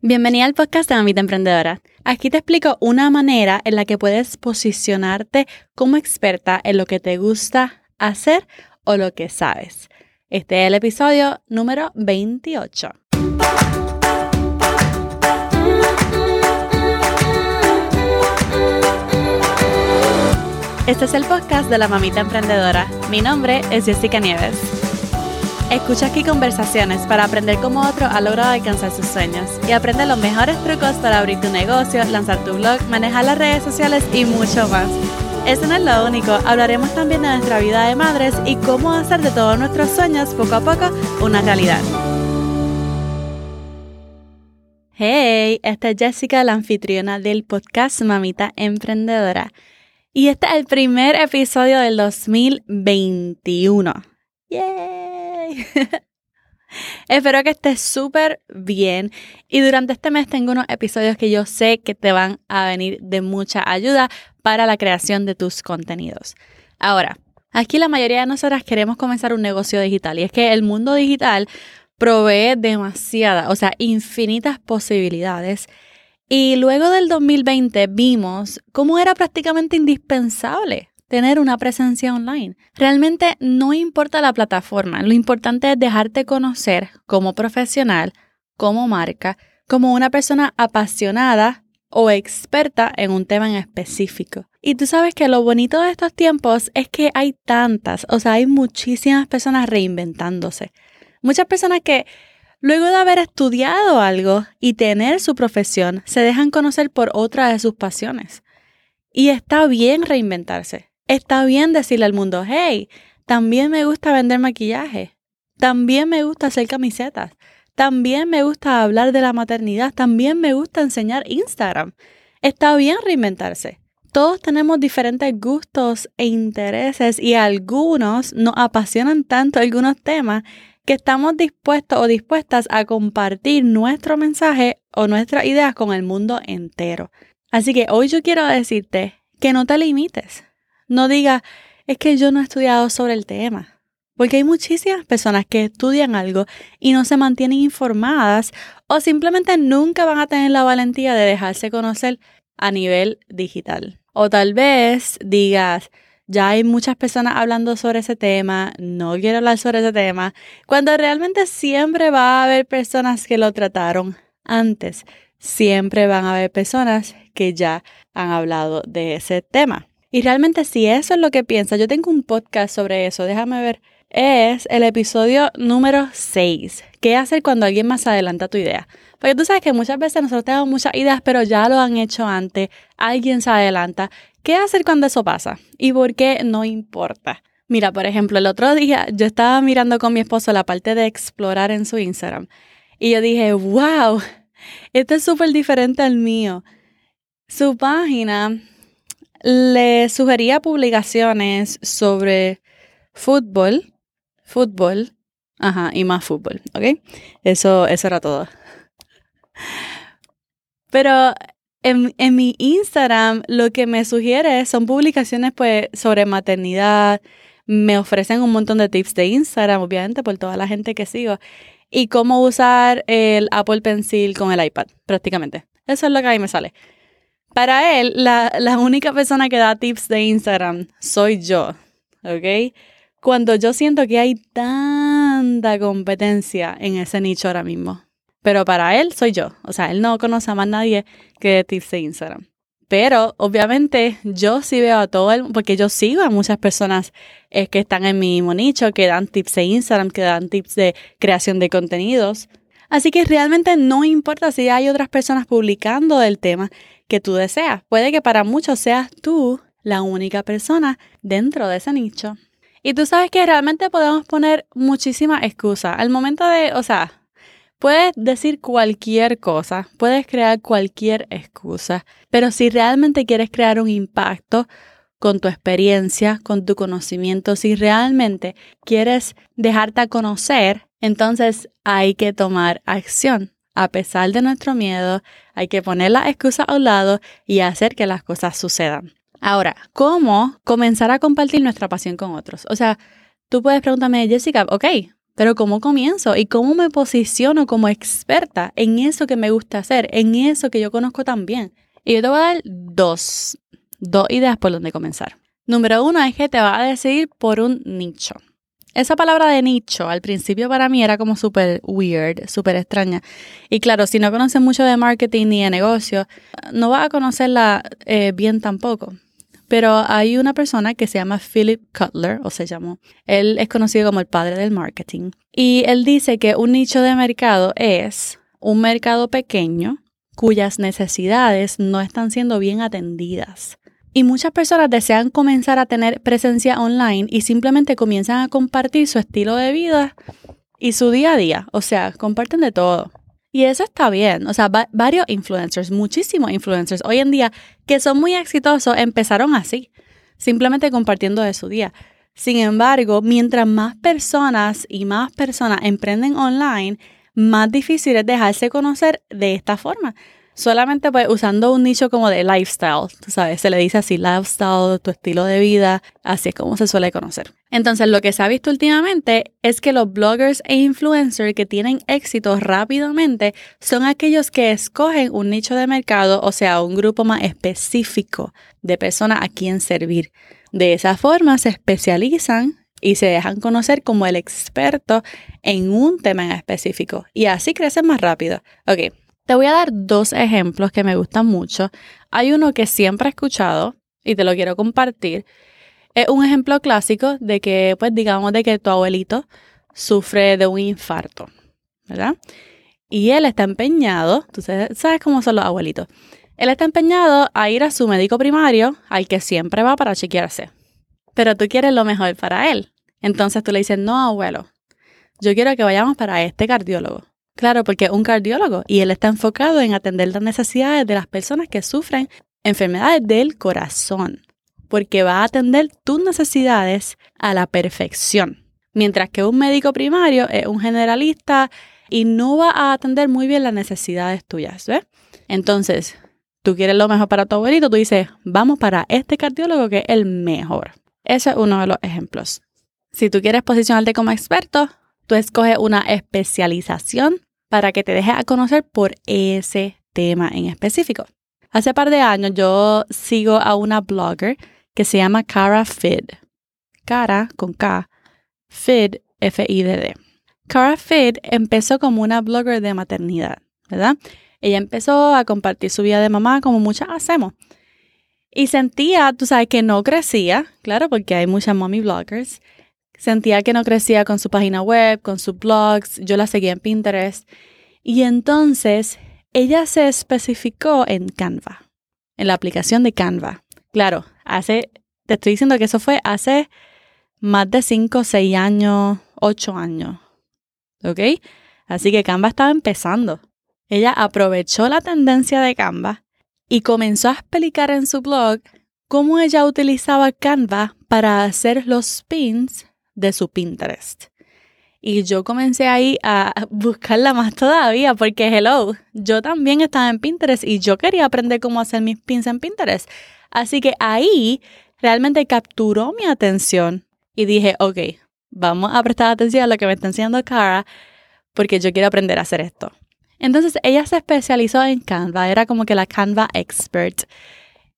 Bienvenida al podcast de Mamita Emprendedora. Aquí te explico una manera en la que puedes posicionarte como experta en lo que te gusta hacer o lo que sabes. Este es el episodio número 28. Este es el podcast de la Mamita Emprendedora. Mi nombre es Jessica Nieves. Escucha aquí conversaciones para aprender cómo otro ha logrado alcanzar sus sueños y aprende los mejores trucos para abrir tu negocio, lanzar tu blog, manejar las redes sociales y mucho más. Eso no es lo único, hablaremos también de nuestra vida de madres y cómo hacer de todos nuestros sueños poco a poco una realidad. Hey, esta es Jessica, la anfitriona del podcast Mamita Emprendedora. Y este es el primer episodio del 2021. ¡Yay! Espero que estés súper bien y durante este mes tengo unos episodios que yo sé que te van a venir de mucha ayuda para la creación de tus contenidos. Ahora, aquí la mayoría de nosotras queremos comenzar un negocio digital y es que el mundo digital provee demasiadas, o sea, infinitas posibilidades. Y luego del 2020 vimos cómo era prácticamente indispensable tener una presencia online. Realmente no importa la plataforma, lo importante es dejarte conocer como profesional, como marca, como una persona apasionada o experta en un tema en específico. Y tú sabes que lo bonito de estos tiempos es que hay tantas, o sea, hay muchísimas personas reinventándose. Muchas personas que luego de haber estudiado algo y tener su profesión, se dejan conocer por otra de sus pasiones. Y está bien reinventarse. Está bien decirle al mundo, hey, también me gusta vender maquillaje, también me gusta hacer camisetas, también me gusta hablar de la maternidad, también me gusta enseñar Instagram. Está bien reinventarse. Todos tenemos diferentes gustos e intereses y algunos nos apasionan tanto algunos temas que estamos dispuestos o dispuestas a compartir nuestro mensaje o nuestras ideas con el mundo entero. Así que hoy yo quiero decirte que no te limites. No diga, es que yo no he estudiado sobre el tema. Porque hay muchísimas personas que estudian algo y no se mantienen informadas o simplemente nunca van a tener la valentía de dejarse conocer a nivel digital. O tal vez digas, ya hay muchas personas hablando sobre ese tema, no quiero hablar sobre ese tema, cuando realmente siempre va a haber personas que lo trataron antes, siempre van a haber personas que ya han hablado de ese tema. Y realmente si eso es lo que piensa, yo tengo un podcast sobre eso, déjame ver. Es el episodio número 6. ¿Qué hacer cuando alguien más adelanta tu idea? Porque tú sabes que muchas veces nosotros tenemos muchas ideas, pero ya lo han hecho antes, alguien se adelanta. ¿Qué hacer cuando eso pasa? ¿Y por qué no importa? Mira, por ejemplo, el otro día yo estaba mirando con mi esposo la parte de explorar en su Instagram y yo dije, wow, esto es súper diferente al mío. Su página le sugería publicaciones sobre fútbol, fútbol, ajá, y más fútbol, ¿ok? Eso, eso era todo. Pero en, en, mi Instagram lo que me sugiere son publicaciones pues sobre maternidad, me ofrecen un montón de tips de Instagram, obviamente por toda la gente que sigo, y cómo usar el Apple Pencil con el iPad, prácticamente. Eso es lo que a mí me sale. Para él, la, única persona que da tips de Instagram soy yo, ¿ok? Cuando yo siento que hay tanta competencia en ese nicho ahora mismo. Pero para él soy yo. O sea, él no conoce a más nadie que dé tips de Instagram. Pero obviamente yo sí veo a todo el porque yo sigo a muchas personas eh, que están en mi mismo nicho, que dan tips de Instagram, que dan tips de creación de contenidos. Así que realmente no importa si hay otras personas publicando del tema, que tú deseas. Puede que para muchos seas tú la única persona dentro de ese nicho. Y tú sabes que realmente podemos poner muchísimas excusas. Al momento de, o sea, puedes decir cualquier cosa, puedes crear cualquier excusa, pero si realmente quieres crear un impacto con tu experiencia, con tu conocimiento, si realmente quieres dejarte conocer, entonces hay que tomar acción a pesar de nuestro miedo, hay que poner las excusas a un lado y hacer que las cosas sucedan. Ahora, ¿cómo comenzar a compartir nuestra pasión con otros? O sea, tú puedes preguntarme, Jessica, ok, Pero ¿cómo comienzo? ¿Y cómo me posiciono como experta en eso que me gusta hacer, en eso que yo conozco tan bien? Y yo te voy a dar dos, dos ideas por donde comenzar. Número uno es que te vas a decidir por un nicho. Esa palabra de nicho al principio para mí era como súper weird, súper extraña. Y claro, si no conoces mucho de marketing ni de negocio, no vas a conocerla eh, bien tampoco. Pero hay una persona que se llama Philip Cutler, o se llamó. Él es conocido como el padre del marketing. Y él dice que un nicho de mercado es un mercado pequeño cuyas necesidades no están siendo bien atendidas. Y muchas personas desean comenzar a tener presencia online y simplemente comienzan a compartir su estilo de vida y su día a día. O sea, comparten de todo. Y eso está bien. O sea, varios influencers, muchísimos influencers hoy en día que son muy exitosos empezaron así, simplemente compartiendo de su día. Sin embargo, mientras más personas y más personas emprenden online, más difícil es dejarse conocer de esta forma solamente pues usando un nicho como de lifestyle, sabes, se le dice así, lifestyle, tu estilo de vida, así es como se suele conocer. Entonces, lo que se ha visto últimamente es que los bloggers e influencers que tienen éxito rápidamente son aquellos que escogen un nicho de mercado, o sea, un grupo más específico de personas a quien servir. De esa forma se especializan y se dejan conocer como el experto en un tema en específico y así crecen más rápido. Ok, te voy a dar dos ejemplos que me gustan mucho. Hay uno que siempre he escuchado y te lo quiero compartir. Es un ejemplo clásico de que, pues digamos, de que tu abuelito sufre de un infarto, ¿verdad? Y él está empeñado, tú sabes cómo son los abuelitos. Él está empeñado a ir a su médico primario, al que siempre va para chequearse. Pero tú quieres lo mejor para él. Entonces tú le dices, no, abuelo, yo quiero que vayamos para este cardiólogo. Claro, porque es un cardiólogo y él está enfocado en atender las necesidades de las personas que sufren enfermedades del corazón, porque va a atender tus necesidades a la perfección. Mientras que un médico primario es un generalista y no va a atender muy bien las necesidades tuyas, ¿ves? Entonces, tú quieres lo mejor para tu abuelito, tú dices, vamos para este cardiólogo que es el mejor. Ese es uno de los ejemplos. Si tú quieres posicionarte como experto, tú escoges una especialización para que te dejes a conocer por ese tema en específico. Hace par de años yo sigo a una blogger que se llama Cara Fid. Cara con K, Fid, F-I-D-D. Cara Fid empezó como una blogger de maternidad, ¿verdad? Ella empezó a compartir su vida de mamá como muchas hacemos. Y sentía, tú sabes, que no crecía, claro, porque hay muchas mommy bloggers, Sentía que no crecía con su página web, con sus blogs, yo la seguía en Pinterest. Y entonces ella se especificó en Canva, en la aplicación de Canva. Claro, hace, te estoy diciendo que eso fue hace más de 5, 6 años, 8 años. ¿Ok? Así que Canva estaba empezando. Ella aprovechó la tendencia de Canva y comenzó a explicar en su blog cómo ella utilizaba Canva para hacer los pins de su Pinterest. Y yo comencé ahí a buscarla más todavía porque, hello, yo también estaba en Pinterest y yo quería aprender cómo hacer mis pins en Pinterest. Así que ahí realmente capturó mi atención y dije, ok, vamos a prestar atención a lo que me está enseñando Cara porque yo quiero aprender a hacer esto. Entonces ella se especializó en Canva, era como que la Canva expert.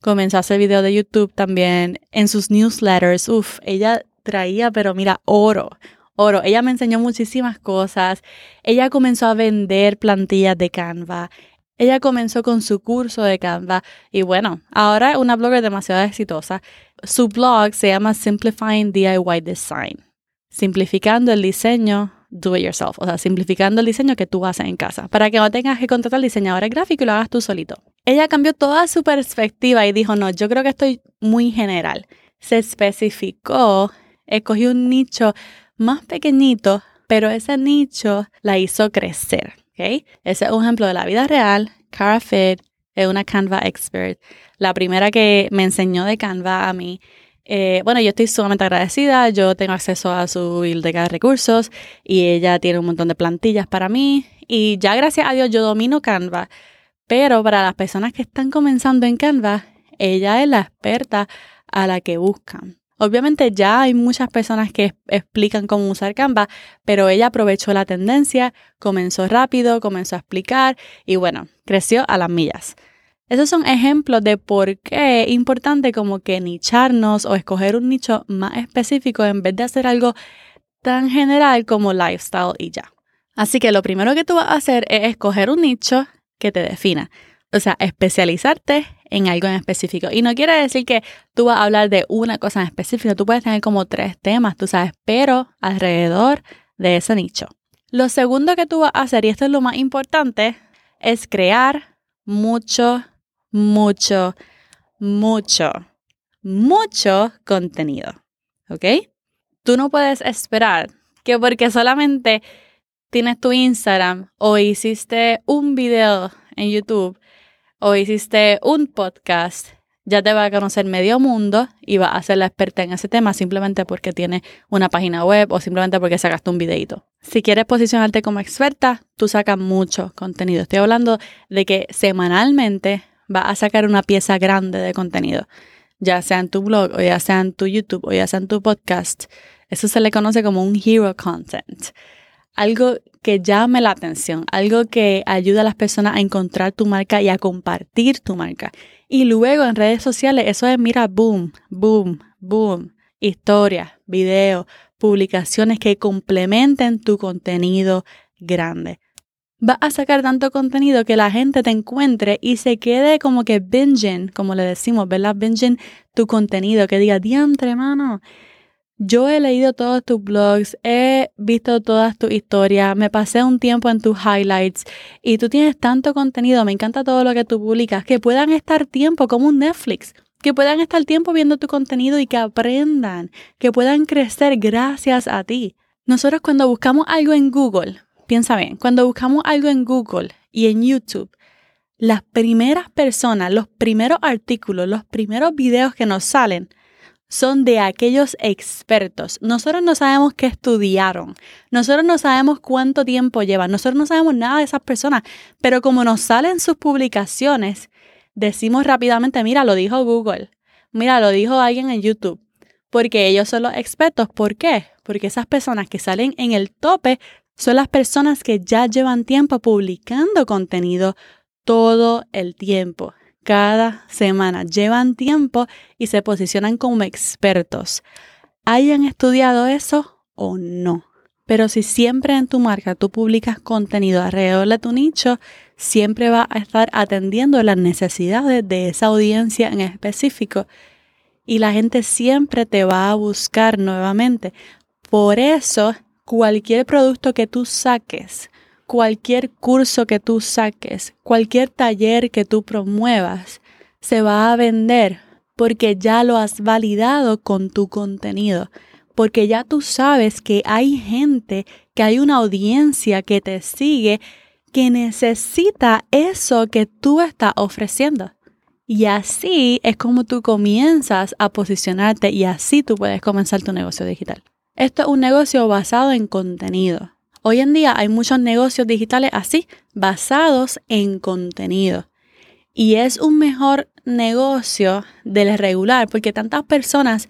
Comenzó a hacer videos de YouTube también, en sus newsletters. Uf, ella traía, pero mira, oro, oro. Ella me enseñó muchísimas cosas. Ella comenzó a vender plantillas de Canva. Ella comenzó con su curso de Canva y bueno, ahora es una blogger demasiado exitosa. Su blog se llama Simplifying DIY Design, simplificando el diseño do it yourself, o sea, simplificando el diseño que tú haces en casa, para que no tengas que contratar al diseñador gráfico y lo hagas tú solito. Ella cambió toda su perspectiva y dijo, no, yo creo que estoy muy general. Se especificó escogió un nicho más pequeñito, pero ese nicho la hizo crecer. Ese es un ejemplo de la vida real. Cara Fit es una Canva expert, la primera que me enseñó de Canva a mí. Eh, bueno, yo estoy sumamente agradecida. Yo tengo acceso a su biblioteca de recursos y ella tiene un montón de plantillas para mí. Y ya gracias a Dios yo domino Canva. Pero para las personas que están comenzando en Canva, ella es la experta a la que buscan. Obviamente ya hay muchas personas que explican cómo usar Canva, pero ella aprovechó la tendencia, comenzó rápido, comenzó a explicar y bueno, creció a las millas. Esos son ejemplos de por qué es importante como que nicharnos o escoger un nicho más específico en vez de hacer algo tan general como lifestyle y ya. Así que lo primero que tú vas a hacer es escoger un nicho que te defina. O sea, especializarte en algo en específico. Y no quiere decir que tú vas a hablar de una cosa en específico. Tú puedes tener como tres temas, tú sabes, pero alrededor de ese nicho. Lo segundo que tú vas a hacer, y esto es lo más importante, es crear mucho mucho, mucho, mucho contenido. ¿Ok? Tú no puedes esperar que porque solamente tienes tu Instagram o hiciste un video en YouTube o hiciste un podcast, ya te va a conocer medio mundo y va a ser la experta en ese tema simplemente porque tienes una página web o simplemente porque sacaste un videito. Si quieres posicionarte como experta, tú sacas mucho contenido. Estoy hablando de que semanalmente va a sacar una pieza grande de contenido, ya sea en tu blog o ya sea en tu YouTube o ya sea en tu podcast. Eso se le conoce como un hero content. Algo que llame la atención, algo que ayuda a las personas a encontrar tu marca y a compartir tu marca. Y luego en redes sociales, eso es, mira, boom, boom, boom. Historias, videos, publicaciones que complementen tu contenido grande vas a sacar tanto contenido que la gente te encuentre y se quede como que bingen, como le decimos, ¿verdad? Bingen tu contenido, que diga, diantre, mano. Yo he leído todos tus blogs, he visto todas tus historias, me pasé un tiempo en tus highlights y tú tienes tanto contenido, me encanta todo lo que tú publicas, que puedan estar tiempo como un Netflix, que puedan estar tiempo viendo tu contenido y que aprendan, que puedan crecer gracias a ti. Nosotros cuando buscamos algo en Google, piensa bien, cuando buscamos algo en Google y en YouTube, las primeras personas, los primeros artículos, los primeros videos que nos salen son de aquellos expertos. Nosotros no sabemos qué estudiaron, nosotros no sabemos cuánto tiempo llevan, nosotros no sabemos nada de esas personas, pero como nos salen sus publicaciones, decimos rápidamente, mira, lo dijo Google, mira, lo dijo alguien en YouTube, porque ellos son los expertos. ¿Por qué? Porque esas personas que salen en el tope son las personas que ya llevan tiempo publicando contenido todo el tiempo, cada semana. Llevan tiempo y se posicionan como expertos. ¿Hayan estudiado eso o no? Pero si siempre en tu marca tú publicas contenido alrededor de tu nicho, siempre va a estar atendiendo las necesidades de esa audiencia en específico y la gente siempre te va a buscar nuevamente. Por eso cualquier producto que tú saques, cualquier curso que tú saques, cualquier taller que tú promuevas, se va a vender porque ya lo has validado con tu contenido, porque ya tú sabes que hay gente, que hay una audiencia que te sigue, que necesita eso que tú estás ofreciendo. Y así es como tú comienzas a posicionarte y así tú puedes comenzar tu negocio digital. Esto es un negocio basado en contenido. Hoy en día hay muchos negocios digitales así, basados en contenido. Y es un mejor negocio del regular porque tantas personas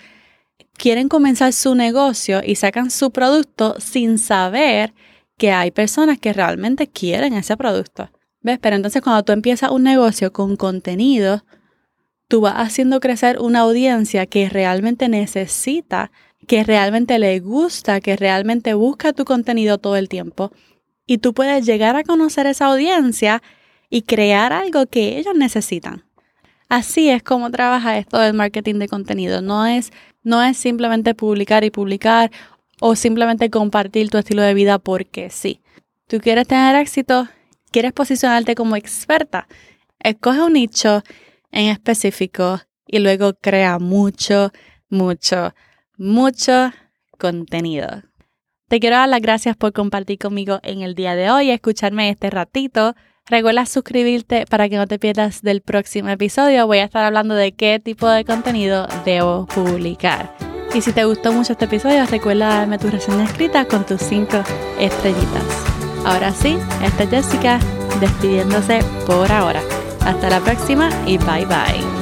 quieren comenzar su negocio y sacan su producto sin saber que hay personas que realmente quieren ese producto. ¿Ves? Pero entonces cuando tú empiezas un negocio con contenido, tú vas haciendo crecer una audiencia que realmente necesita que realmente le gusta, que realmente busca tu contenido todo el tiempo. Y tú puedes llegar a conocer esa audiencia y crear algo que ellos necesitan. Así es como trabaja esto del marketing de contenido. No es, no es simplemente publicar y publicar o simplemente compartir tu estilo de vida porque sí. Tú quieres tener éxito, quieres posicionarte como experta. Escoge un nicho en específico y luego crea mucho, mucho mucho contenido. Te quiero dar las gracias por compartir conmigo en el día de hoy, escucharme este ratito. Recuerda suscribirte para que no te pierdas del próximo episodio. Voy a estar hablando de qué tipo de contenido debo publicar. Y si te gustó mucho este episodio, recuerda darme tu reseña escrita con tus cinco estrellitas. Ahora sí, esta es Jessica despidiéndose por ahora. Hasta la próxima y bye bye.